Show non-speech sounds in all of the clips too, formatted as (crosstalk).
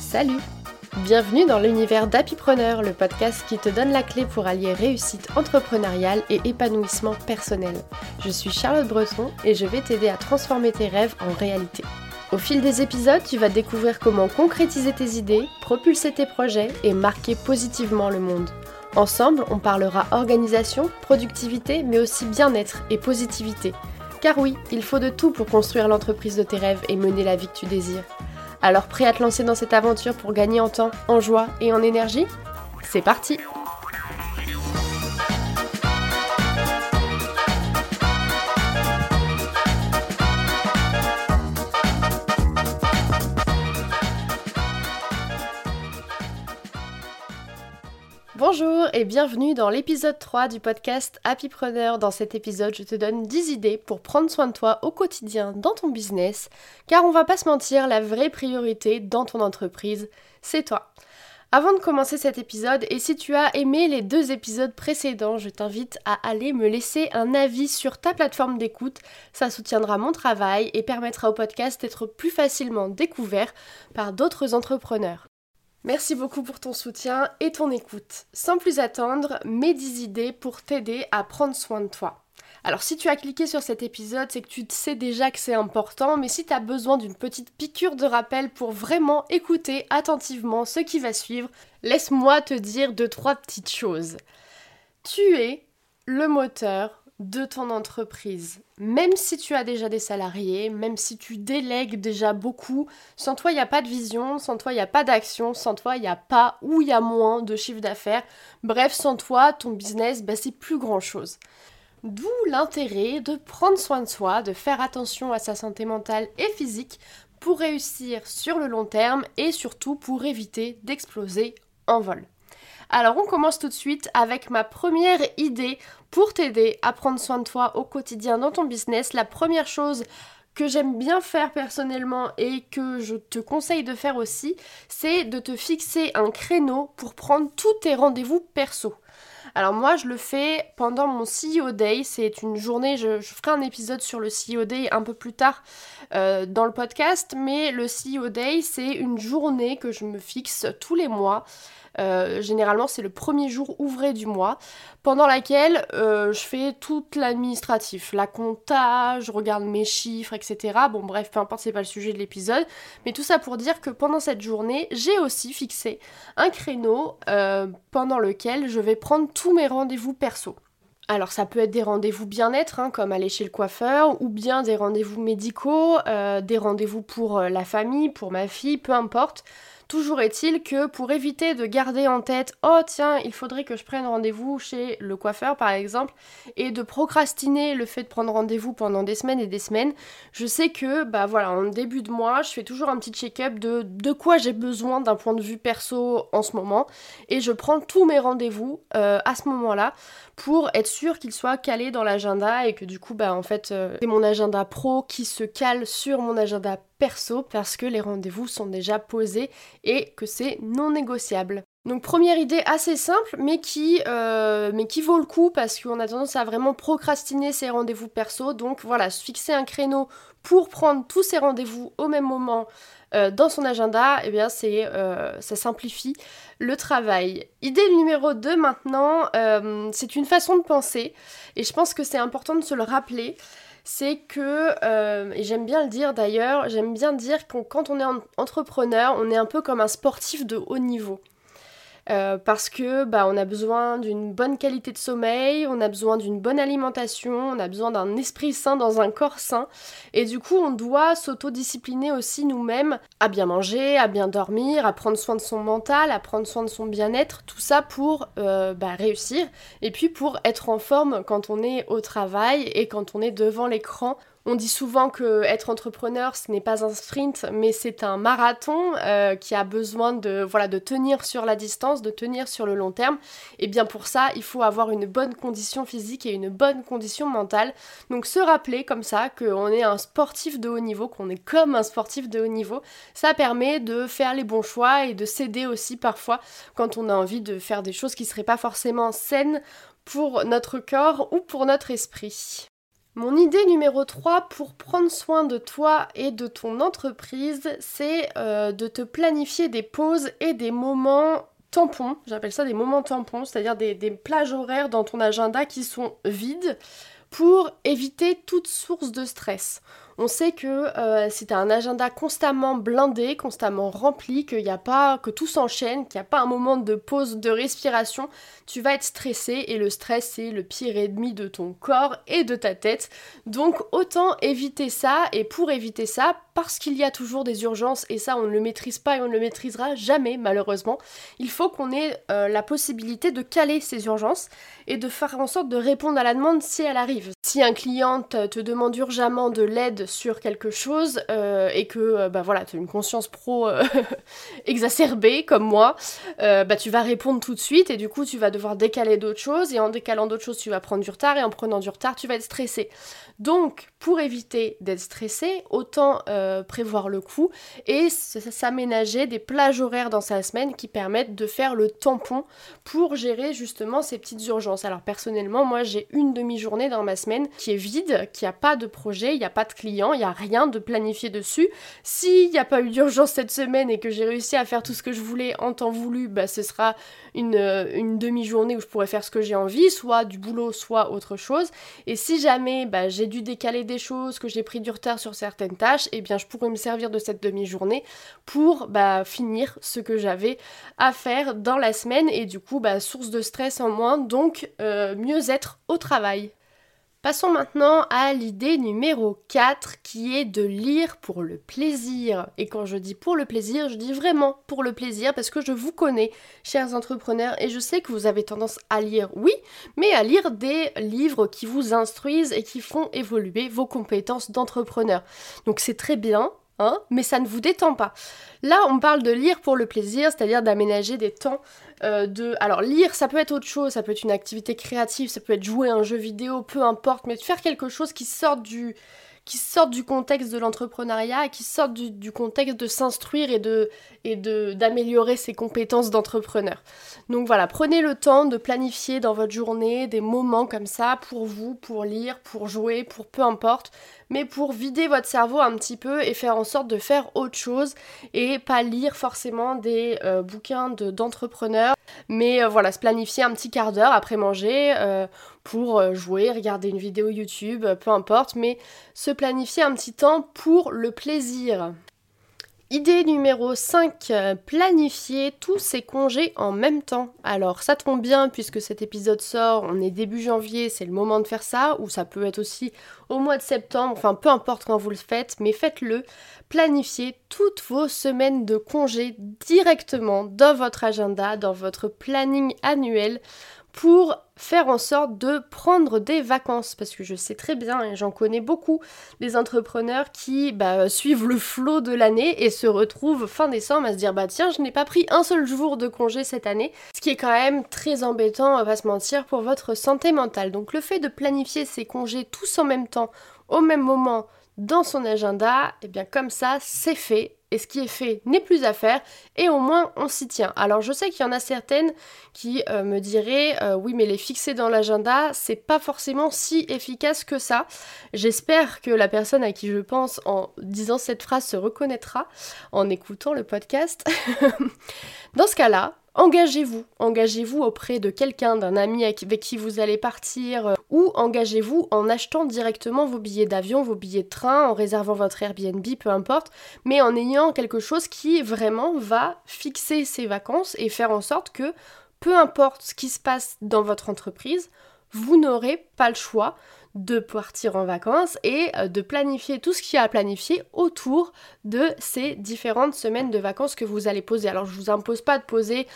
Salut Bienvenue dans l'univers d'Happypreneur, le podcast qui te donne la clé pour allier réussite entrepreneuriale et épanouissement personnel. Je suis Charlotte Breton et je vais t'aider à transformer tes rêves en réalité. Au fil des épisodes, tu vas découvrir comment concrétiser tes idées, propulser tes projets et marquer positivement le monde. Ensemble, on parlera organisation, productivité, mais aussi bien-être et positivité. Car oui, il faut de tout pour construire l'entreprise de tes rêves et mener la vie que tu désires. Alors prêt à te lancer dans cette aventure pour gagner en temps, en joie et en énergie? C'est parti et bienvenue dans l'épisode 3 du podcast Happypreneur. Dans cet épisode, je te donne 10 idées pour prendre soin de toi au quotidien dans ton business, car on va pas se mentir, la vraie priorité dans ton entreprise, c'est toi. Avant de commencer cet épisode, et si tu as aimé les deux épisodes précédents, je t'invite à aller me laisser un avis sur ta plateforme d'écoute. Ça soutiendra mon travail et permettra au podcast d'être plus facilement découvert par d'autres entrepreneurs. Merci beaucoup pour ton soutien et ton écoute. Sans plus attendre, mes 10 idées pour t'aider à prendre soin de toi. Alors si tu as cliqué sur cet épisode, c'est que tu sais déjà que c'est important, mais si tu as besoin d'une petite piqûre de rappel pour vraiment écouter attentivement ce qui va suivre, laisse-moi te dire deux trois petites choses. Tu es le moteur de ton entreprise. Même si tu as déjà des salariés, même si tu délègues déjà beaucoup, sans toi il n'y a pas de vision, sans toi il n'y a pas d'action, sans toi il n'y a pas ou il y a moins de chiffre d'affaires. Bref, sans toi, ton business, bah, c'est plus grand chose. D'où l'intérêt de prendre soin de soi, de faire attention à sa santé mentale et physique pour réussir sur le long terme et surtout pour éviter d'exploser en vol. Alors on commence tout de suite avec ma première idée pour t'aider à prendre soin de toi au quotidien dans ton business. La première chose que j'aime bien faire personnellement et que je te conseille de faire aussi, c'est de te fixer un créneau pour prendre tous tes rendez-vous perso. Alors moi je le fais pendant mon CEO Day, c'est une journée, je, ferai un épisode sur le CEO Day un peu plus tard euh, dans le podcast, mais le CEO Day c'est une journée que je me fixe tous les mois euh, généralement, c'est le premier jour ouvré du mois, pendant laquelle euh, je fais toute l'administratif, la compta, je regarde mes chiffres, etc. Bon, bref, peu importe, c'est pas le sujet de l'épisode, mais tout ça pour dire que pendant cette journée, j'ai aussi fixé un créneau euh, pendant lequel je vais prendre tous mes rendez-vous perso. Alors ça peut être des rendez-vous bien-être, hein, comme aller chez le coiffeur, ou bien des rendez-vous médicaux, des rendez-vous pour la famille, pour ma fille, peu importe. Toujours est-il que pour éviter de garder en tête oh tiens il faudrait que je prenne rendez-vous chez le coiffeur par exemple et de procrastiner le fait de prendre rendez-vous pendant des semaines et des semaines, je sais que bah voilà en début de mois je fais toujours un petit check-up de de quoi j'ai besoin d'un point de vue perso en ce moment et je prends tous mes rendez-vous euh, à ce moment-là pour être sûr qu'ils soient calés dans l'agenda et que du coup bah en fait euh, c'est mon agenda pro qui se cale sur mon agenda perso parce que les rendez-vous sont déjà posés et que c'est non négociable. Donc première idée assez simple mais qui, euh, mais qui vaut le coup parce qu'on a tendance à vraiment procrastiner ses rendez-vous perso. Donc voilà, fixer un créneau pour prendre tous ces rendez-vous au même moment euh, dans son agenda, eh bien c'est euh, ça simplifie le travail. Idée numéro 2 maintenant, c'est une façon de penser et je pense que c'est important de se le rappeler c'est que, euh, et j'aime bien le dire d'ailleurs, j'aime bien dire que quand on est entrepreneur, on est un peu comme un sportif de haut niveau. Euh, parce que bah, on a besoin d'une bonne qualité de sommeil, on a besoin d'une bonne alimentation, on a besoin d'un esprit sain dans un corps sain. Et du coup, on doit s'autodiscipliner aussi nous-mêmes à bien manger, à bien dormir, à prendre soin de son mental, à prendre soin de son bien-être, tout ça pour euh, bah, réussir et puis pour être en forme quand on est au travail et quand on est devant l'écran on dit souvent que être entrepreneur, ce n'est pas un sprint, mais c'est un marathon euh, qui a besoin de, voilà, de tenir sur la distance, de tenir sur le long terme. Et bien pour ça, il faut avoir une bonne condition physique et une bonne condition mentale. Donc se rappeler comme ça qu'on est un sportif de haut niveau, qu'on est comme un sportif de haut niveau, ça permet de faire les bons choix et de céder aussi parfois quand on a envie de faire des choses qui ne seraient pas forcément saines pour notre corps ou pour notre esprit. Mon idée numéro 3 pour prendre soin de toi et de ton entreprise, c'est euh, de te planifier des pauses et des moments tampons, j'appelle ça des moments tampons, c'est-à-dire des, des, plages horaires dans ton agenda qui sont vides pour éviter toute source de stress. On sait que euh, as un agenda constamment blindé, constamment rempli, a pas, que tout s'enchaîne, qu'il n'y a pas un moment de pause, de respiration, tu vas être stressé et le stress c'est le pire ennemi de ton corps et de ta tête. Donc autant éviter ça et pour éviter ça, parce qu'il y a toujours des urgences et ça on ne le maîtrise pas et on ne le maîtrisera jamais malheureusement, il faut qu'on ait euh, la possibilité de caler ces urgences et de faire en sorte de répondre à la demande si elle arrive. Si un client te demande urgemment de l'aide sur quelque chose euh, et que euh, bah voilà, tu as une conscience pro euh, (laughs) exacerbée comme moi, bah tu vas répondre tout de suite et du coup tu vas devoir décaler d'autres choses et en décalant d'autres choses tu vas prendre du retard et en prenant du retard tu vas être stressé. Donc pour éviter d'être stressé, autant prévoir le coup et s'aménager des plages horaires dans sa semaine qui permettent de faire le tampon pour gérer justement ces petites urgences. Alors personnellement moi j'ai une demi-journée dans ma semaine qui est vide, qui a pas de projet, il n'y a pas de client il n'y a rien de planifié dessus. S'il n'y a pas eu d'urgence cette semaine et que j'ai réussi à faire tout ce que je voulais en temps voulu, bah, ce sera une, euh, une demi-journée où je pourrais faire ce que j'ai envie, soit du boulot, soit autre chose. Et si jamais bah, j'ai dû décaler choses, que j'ai pris du retard sur certaines tâches, eh bien je pourrais me servir de cette demi-journée pour bah, finir ce que j'avais à faire dans la semaine et du coup bah, source de stress en moins, donc euh, mieux être au travail. Passons maintenant à l'idée numéro 4 qui est de lire pour le plaisir. Et quand je dis pour le plaisir, je dis vraiment pour le plaisir parce que je vous connais, chers entrepreneurs, et je sais que vous avez tendance à lire, oui, mais à lire des livres qui vous instruisent et qui font évoluer vos compétences d'entrepreneur. Donc c'est très bien, Hein, mais ça ne vous détend pas. Là, on parle de lire pour le plaisir, c'est-à-dire d'aménager des temps euh, de... Alors, lire, ça peut être autre chose, ça peut être une activité créative, ça peut être jouer un jeu vidéo, peu importe, mais faire quelque chose qui sorte du, qui sortent du contexte de l'entrepreneuriat qui sortent du, contexte de s'instruire et de et d'améliorer ses compétences d'entrepreneur. Donc voilà, prenez le temps de planifier dans votre journée des moments comme ça pour vous, pour lire, pour jouer, pour peu importe, mais pour vider votre cerveau un petit peu et faire en sorte de faire autre chose et pas lire forcément des euh, bouquins d'entrepreneurs, mais euh, voilà, se planifier un petit quart d'heure après manger euh, pour jouer, regarder une vidéo YouTube, peu importe, mais se planifier un petit temps pour le plaisir. Idée numéro 5, euh, planifier tous ses congés en même temps. Alors ça tombe bien puisque cet épisode sort, on est début janvier, c'est le moment de faire ça, ou ça peut être aussi au mois de septembre, enfin peu importe quand vous le faites, mais faites-le. Planifiez toutes vos semaines de congés directement dans votre agenda, dans votre planning annuel pour faire en sorte de prendre des vacances. Parce que je sais très bien et j'en connais beaucoup des entrepreneurs qui bah, suivent le flot de l'année et se retrouvent fin décembre à se dire bah tiens je n'ai pas pris un seul jour de congé cette année. Ce qui est quand même très embêtant on va se mentir pour votre santé mentale. Donc le fait de planifier ces congés tous en même temps au même moment dans son agenda et eh bien comme ça c'est fait et ce qui est fait n'est plus à faire et au moins on s'y tient. Alors je sais qu'il y en a certaines qui euh, me diraient euh, oui mais les fixer dans l'agenda c'est pas forcément si efficace que ça. J'espère que la personne à qui je pense en disant cette phrase se reconnaîtra en écoutant le podcast. (laughs) dans ce cas-là, Engagez-vous, engagez-vous auprès de quelqu'un, d'un ami avec qui vous allez partir, euh, ou engagez-vous en achetant directement vos billets d'avion, vos billets de train, en réservant votre Airbnb, peu importe, mais en ayant quelque chose qui vraiment va fixer ces vacances et faire en sorte que, peu importe ce qui se passe dans votre entreprise, vous n'aurez pas le choix de partir en vacances et euh, de planifier tout ce qu'il y a à planifier autour de ces différentes semaines de vacances que vous allez poser. Alors je vous impose pas de poser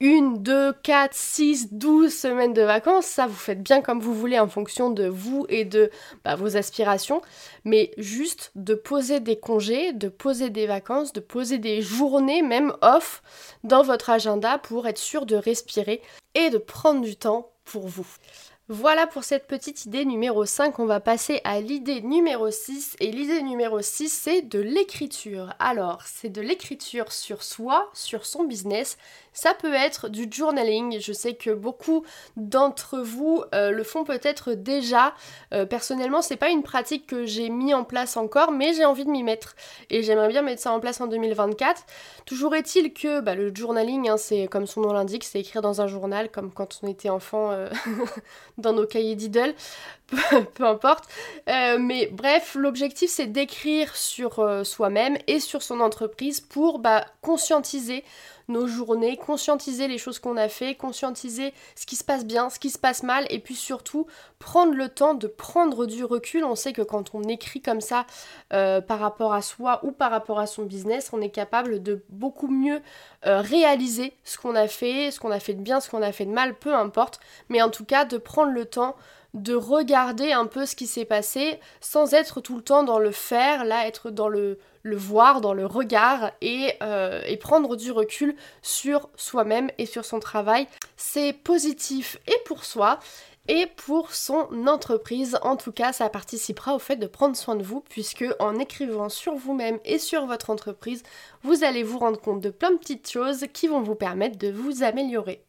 une, deux, quatre, six, douze semaines de vacances, ça vous faites bien comme vous voulez en fonction de vous et de bah, vos aspirations, mais juste de poser des congés, de poser des vacances, de poser des journées même off dans votre agenda pour être sûr de respirer et de prendre du temps pour vous. Voilà pour cette petite idée numéro 5, on va passer à l'idée numéro 6 et l'idée numéro 6 c'est de l'écriture. Alors c'est de l'écriture sur soi, sur son business, Ça peut être du journaling. Je sais que beaucoup d'entre vous euh, le font peut-être déjà. Euh, personnellement, c'est pas une pratique que j'ai mis en place encore, mais j'ai envie de m'y mettre. Et j'aimerais bien mettre ça en place en 2024. Toujours est-il que bah, le journaling, hein, c'est comme son nom l'indique, c'est écrire dans un journal, comme quand on était enfant euh, (laughs) dans nos cahiers d'idoles. peu importe. mais bref, l'objectif c'est d'écrire sur soi-même et sur son entreprise pour bah, conscientiser nos journées, conscientiser les choses qu'on a fait, conscientiser ce qui se passe bien, ce qui se passe mal, et puis surtout prendre le temps de prendre du recul. On sait que quand on écrit comme ça euh, par rapport à soi ou par rapport à son business, on est capable de beaucoup mieux euh, réaliser ce qu'on a fait, ce qu'on a fait de bien, ce qu'on a fait de mal, peu importe, mais en tout cas de prendre le temps de regarder un peu ce qui s'est passé sans être tout le temps dans le faire, là être dans le, le voir, dans le regard et, euh, et prendre du recul sur soi-même et sur son travail. C'est positif et pour soi et pour son entreprise. En tout cas, ça participera au fait de prendre soin de vous puisque en écrivant sur vous-même et sur votre entreprise, vous allez vous rendre compte de plein de petites choses qui vont vous permettre de vous améliorer.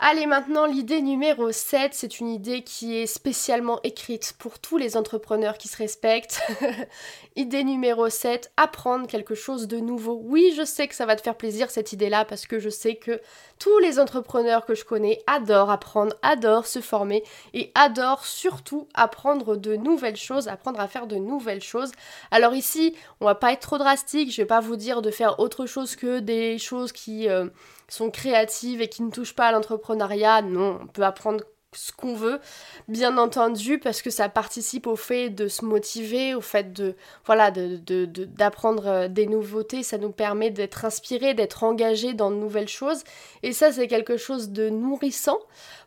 Allez maintenant l'idée numéro 7, c'est une idée qui est spécialement écrite pour tous les entrepreneurs qui se respectent. (laughs) idée numéro 7, apprendre quelque chose de nouveau. Oui, je sais que ça va te faire plaisir cette idée-là parce que je sais que tous les entrepreneurs que je connais adorent apprendre, adorent se former et adorent surtout apprendre de nouvelles choses, apprendre à faire de nouvelles choses. Alors ici, on va pas être trop drastique, je vais pas vous dire de faire autre chose que des choses qui... Euh, sont créatives et qui ne touchent pas à l'entrepreneuriat, non, on peut apprendre ce qu'on veut, bien entendu, parce que ça participe au fait de se motiver, au fait de voilà d'apprendre euh, des nouveautés, ça nous permet d'être inspiré, d'être engagé dans de nouvelles choses, et ça c'est quelque chose de nourrissant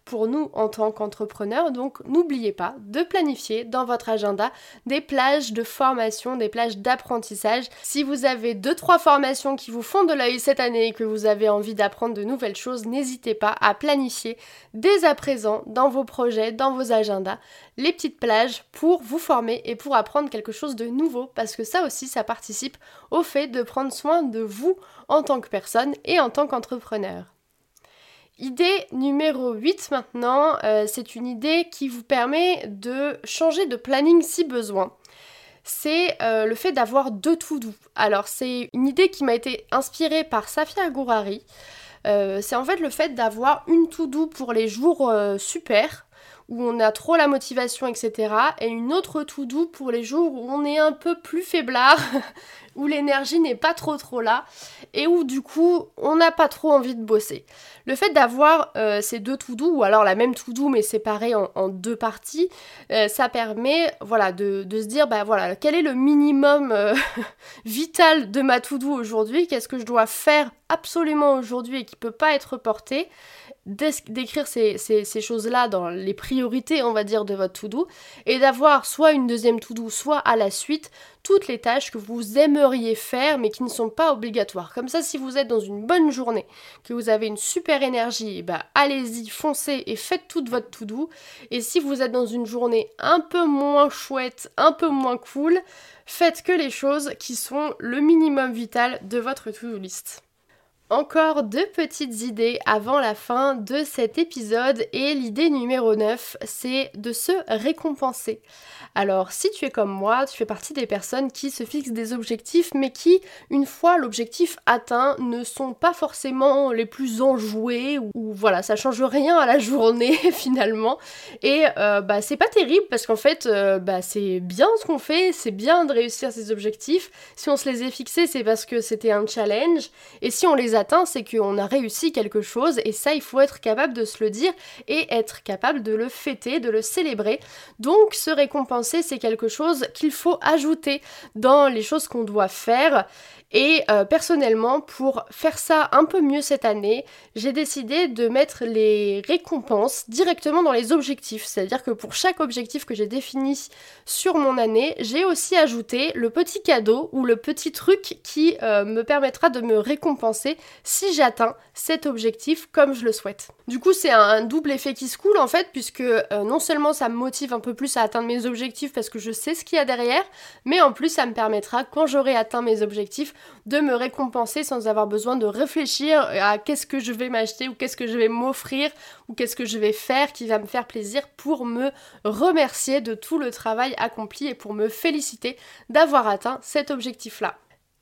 pour nous en tant qu'entrepreneurs. Donc n'oubliez pas de planifier dans votre agenda des plages de formation, des plages d'apprentissage. Si vous avez 2-3 formations qui vous font de l'œil cette année et que vous avez envie d'apprendre de nouvelles choses, n'hésitez pas à planifier dès à présent dans vos projets, dans vos agendas, les petites plages pour vous former et pour apprendre quelque chose de nouveau parce que ça aussi ça participe au fait de prendre soin de vous en tant que personne et en tant qu'entrepreneur. Idée numéro 8 maintenant, euh, c'est une idée qui vous permet de changer de planning si besoin. C'est euh, le fait d'avoir deux to doux. Alors c'est une idée qui m'a été inspirée par Safia Gourari. Euh, c'est en fait le fait d'avoir une to do pour les jours super, où on a trop la motivation, etc. Et une autre to do pour les jours où on est un peu plus faiblard, (laughs) où l'énergie n'est pas trop trop là et où du coup on n'a pas trop envie de bosser. Le fait d'avoir euh, ces deux to-do ou alors la même to-do mais séparée en, deux parties, euh, ça permet voilà de, se dire bah voilà quel est le minimum euh, (laughs) vital de ma to-do aujourd'hui, qu'est-ce que je dois faire absolument aujourd'hui et qui peut pas être reporté d'écrire ces, choses-là dans les priorités, on va dire, de votre to-do, et d'avoir soit une deuxième to-do, soit à la suite, toutes les tâches que vous aimeriez faire, mais qui ne sont pas obligatoires. Comme ça, si vous êtes dans une bonne journée, que vous avez une super énergie, bah allez-y, foncez et faites toute votre to-do. Et si vous êtes dans une journée un peu moins chouette, un peu moins cool, faites que les choses qui sont le minimum vital de votre to-do list. Encore deux petites idées avant la fin de cet épisode et l'idée numéro 9 c'est de se récompenser. Alors si tu es comme moi, tu fais partie des personnes qui se fixent des objectifs mais qui, une fois l'objectif atteint, ne sont pas forcément les plus enjoués ou, voilà, ça change rien à la journée (laughs) finalement. Et euh, bah c'est pas terrible parce qu'en fait euh, bah, c'est bien ce qu'on fait, c'est bien de réussir ses objectifs. Si on se les est fixés c'est parce que c'était un challenge et si on les a c'est qu'on a réussi quelque chose et ça, il faut être capable de se le dire et être capable de le fêter, de le célébrer. Donc, se récompenser, c'est quelque chose qu'il faut ajouter dans les choses qu'on doit faire et euh, personnellement, pour faire ça un peu mieux cette année, j'ai décidé de mettre les récompenses directement dans les objectifs. C'est-à-dire que pour chaque objectif que j'ai défini sur mon année, j'ai aussi ajouté le petit cadeau ou le petit truc qui euh, me permettra de me récompenser si j'atteins cet objectif comme je le souhaite. Du coup, c'est un double effet qui se coule en fait, puisque euh, non seulement ça me motive un peu plus à atteindre mes objectifs parce que je sais ce qu'il y a derrière, mais en plus ça me permettra, quand j'aurai atteint mes objectifs, de me récompenser sans avoir besoin de réfléchir à qu'est-ce que je vais m'acheter ou qu'est-ce que je vais m'offrir ou qu'est-ce que je vais faire qui va me faire plaisir pour me remercier de tout le travail accompli et pour me féliciter d'avoir atteint cet objectif-là.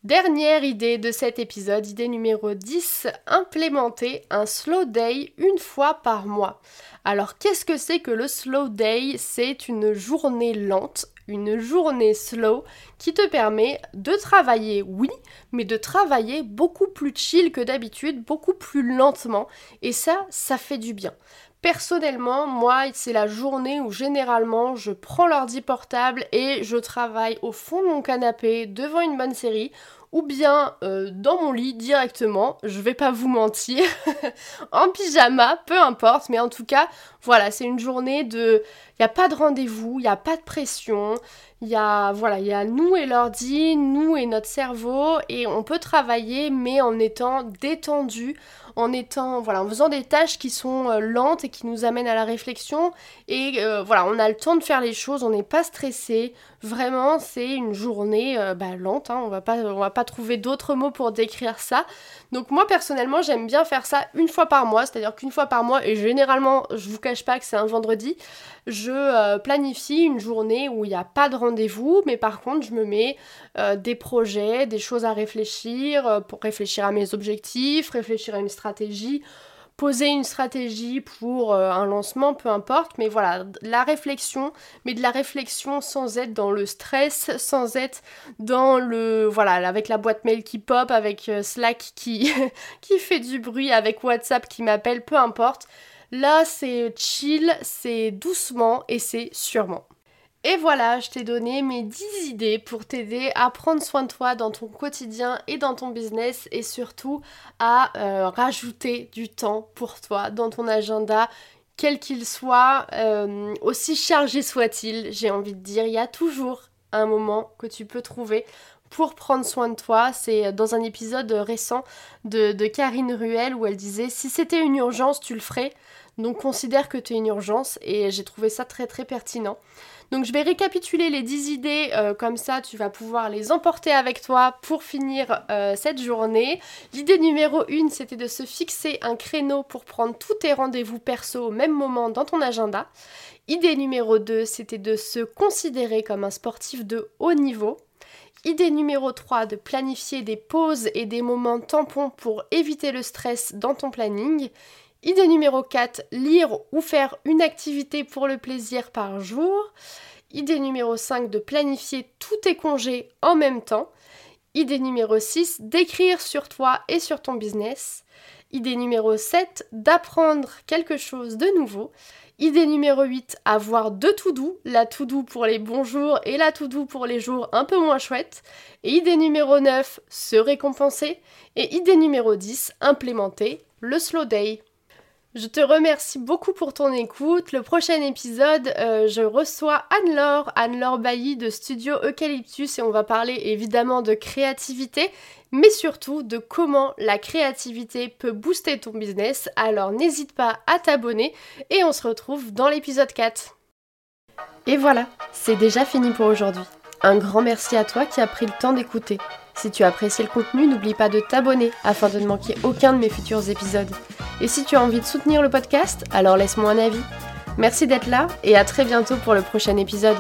Dernière idée de cet épisode, idée numéro 10, implémenter un slow day une fois par mois. Alors qu'est-ce que c'est que le slow day? C'est une journée lente, une journée slow qui te permet de travailler, oui, mais de travailler beaucoup plus chill que d'habitude, beaucoup plus lentement. Et ça, ça fait du bien. Personnellement, moi, c'est la journée où généralement je prends l'ordi portable et je travaille au fond de mon canapé devant une bonne série ou bien euh, dans mon lit directement, je vais pas vous mentir, (laughs) en pyjama, peu importe, mais en tout cas, voilà, c'est une journée de... Il n'y a pas de rendez-vous, il n'y a pas de pression, il y a, voilà, il y a nous et l'ordi, nous et notre cerveau, et on peut travailler, mais en étant détendu, en étant, voilà, en faisant des tâches qui sont euh, lentes et qui nous amènent à la réflexion. Et euh, voilà, on a le temps de faire les choses, on n'est pas stressé. Vraiment, c'est une journée euh, bah, lente. Hein, on va pas, on va pas trouver d'autres mots pour décrire ça. Donc moi personnellement, j'aime bien faire ça une fois par mois, c'est-à-dire qu'une fois par mois, et généralement, je vous cache pas que c'est un vendredi, je planifie une journée où il n'y a pas de rendez-vous, mais par contre, je me mets des projets, des choses à réfléchir, pour réfléchir à mes objectifs, réfléchir à une stratégie poser une stratégie pour euh, un lancement, peu importe, mais voilà, la réflexion, mais de la réflexion sans être dans le stress, sans être dans le, voilà, avec la boîte mail qui pop, avec euh, Slack qui, (laughs) qui fait du bruit, avec WhatsApp qui m'appelle, peu importe. Là, c'est chill, c'est doucement et c'est sûrement. Et voilà, je t'ai donné mes 10 idées pour t'aider à prendre soin de toi dans ton quotidien et dans ton business et surtout à euh, rajouter du temps pour toi dans ton agenda, quel qu'il soit, euh, aussi chargé soit-il, j'ai envie de dire, il y a toujours un moment que tu peux trouver pour prendre soin de toi. C'est dans un épisode récent de, de Karine Ruel où elle disait si c'était une urgence, tu le ferais. Donc considère que tu es une urgence et j'ai trouvé ça très très pertinent. Donc je vais récapituler les 10 idées, euh, comme ça tu vas pouvoir les emporter avec toi pour finir euh, cette journée. L'idée numéro 1, c'était de se fixer un créneau pour prendre tous tes rendez-vous perso au même moment dans ton agenda. Idée numéro 2, c'était de se considérer comme un sportif de haut niveau. Idée numéro 3, de planifier des pauses et des moments tampons pour éviter le stress dans ton planning. Idée numéro 4, lire ou faire une activité pour le plaisir par jour. Idée numéro 5, de planifier tous tes congés en même temps. Idée numéro 6, d'écrire sur toi et sur ton business. Idée numéro 7, d'apprendre quelque chose de nouveau. Idée numéro 8, avoir deux tout doux, la tout doux pour les bons jours et la tout doux pour les jours un peu moins chouettes. Et idée numéro 9, se récompenser. Et idée numéro 10, implémenter le slow day. Je te remercie beaucoup pour ton écoute. Le prochain épisode, euh, je reçois Anne-Laure, Anne-Laure Bailly de Studio Eucalyptus et on va parler évidemment de créativité, mais surtout de comment la créativité peut booster ton business. Alors n'hésite pas à t'abonner et on se retrouve dans l'épisode 4. Et voilà, c'est déjà fini pour aujourd'hui. Un grand merci à toi qui as pris le temps d'écouter. Si tu as apprécié le contenu, n'oublie pas de t'abonner afin de ne manquer aucun de mes futurs épisodes. Et si tu as envie de soutenir le podcast, alors laisse-moi un avis. Merci d'être là et à très bientôt pour le prochain épisode.